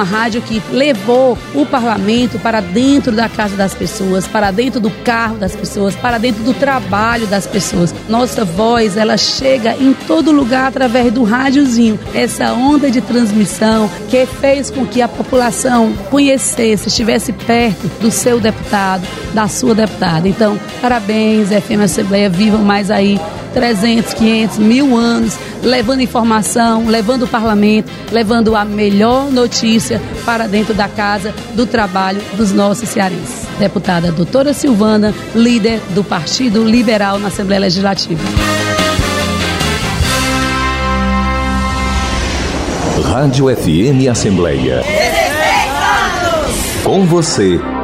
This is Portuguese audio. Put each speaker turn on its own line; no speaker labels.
uma rádio que levou o parlamento para dentro da casa das pessoas, para dentro do carro das pessoas, para dentro do trabalho das pessoas. Nossa voz, ela chega em todo lugar através do rádiozinho. Essa onda de transmissão que fez com que a população conhecesse, estivesse perto do seu deputado, da sua deputada. Então, parabéns, FM Assembleia, vivam mais aí 300, 500, mil anos, levando informação, levando o parlamento, levando a melhor notícia para dentro da casa do trabalho dos nossos cearenses. Deputada doutora Silvana, líder do Partido Liberal na Assembleia Legislativa.
Rádio FM Assembleia. Com você,